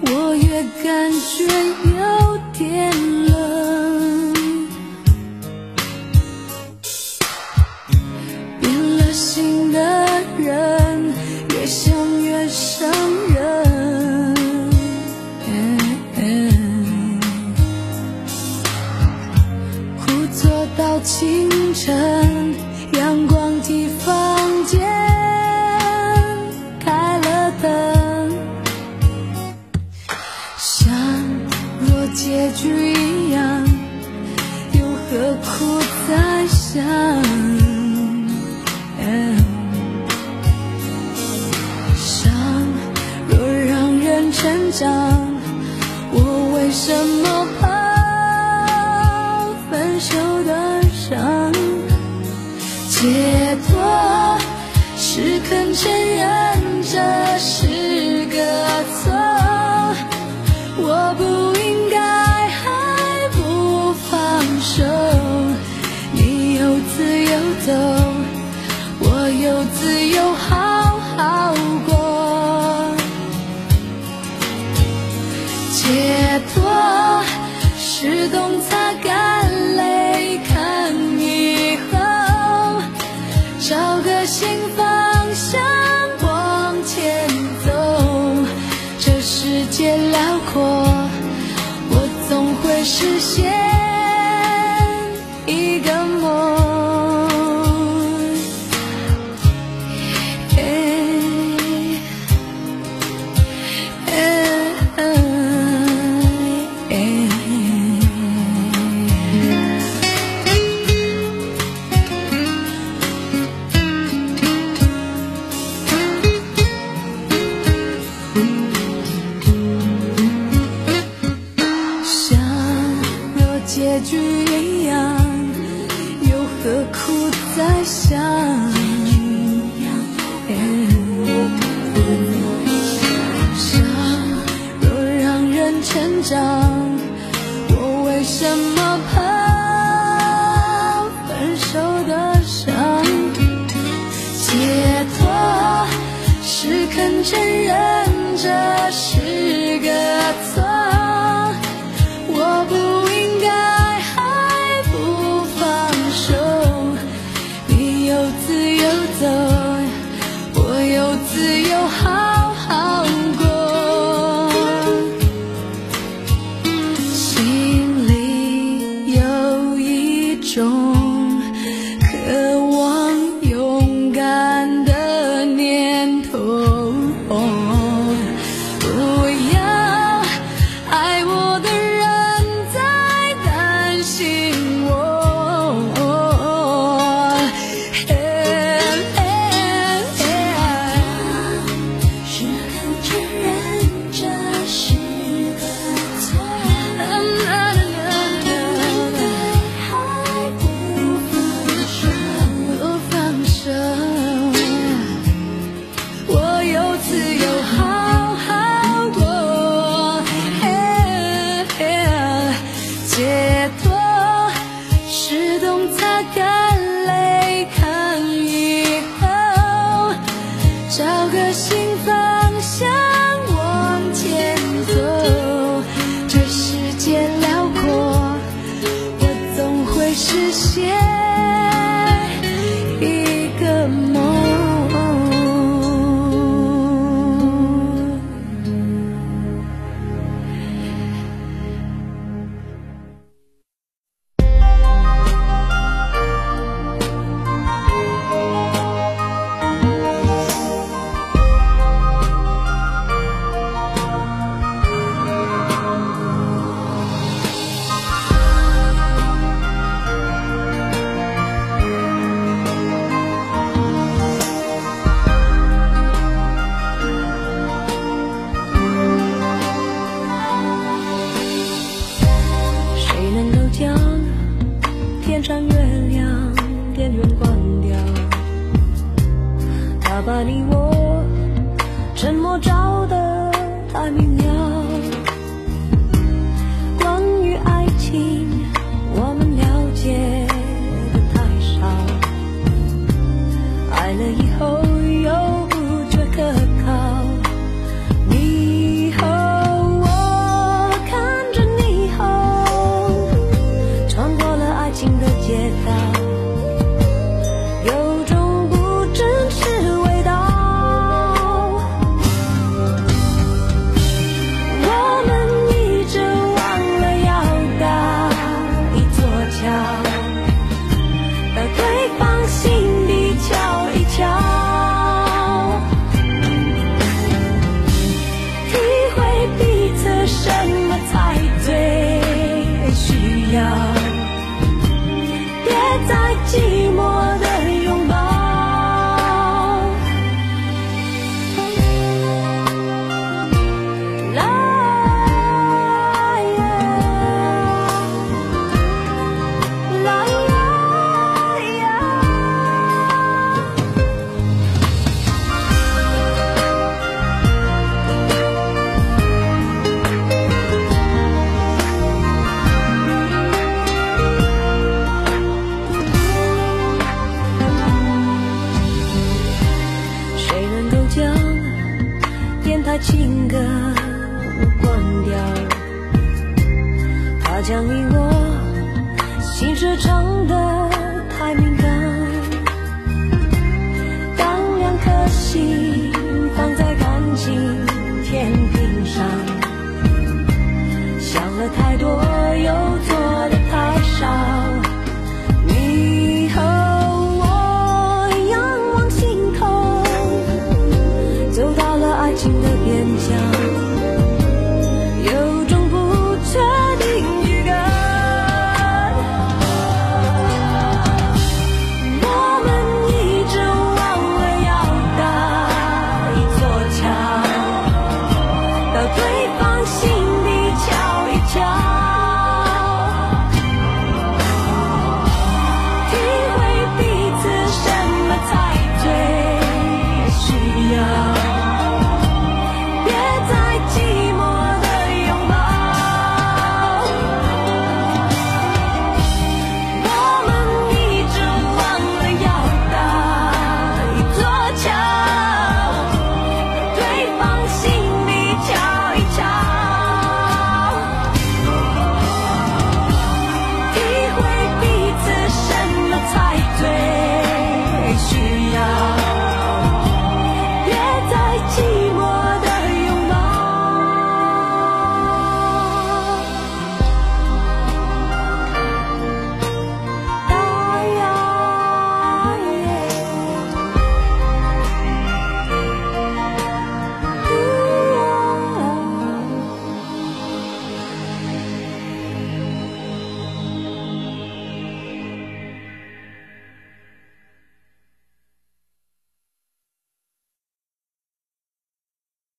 我越感觉有点冷，变了心的人越想越伤人，苦坐到清晨。苦在想，伤若让人成长，我为什么怕分手的伤？解脱是肯承。我有自由好好过，解脱是懂擦干泪，看以后，找个新方向往前走，这世界辽阔，我总会实现。成长我为什么怕分手的伤？解脱是肯承认这是个错。胸心在知道。关掉。他将你我心事唱得太敏感，当两颗心放在感情天平上，想了太多又做。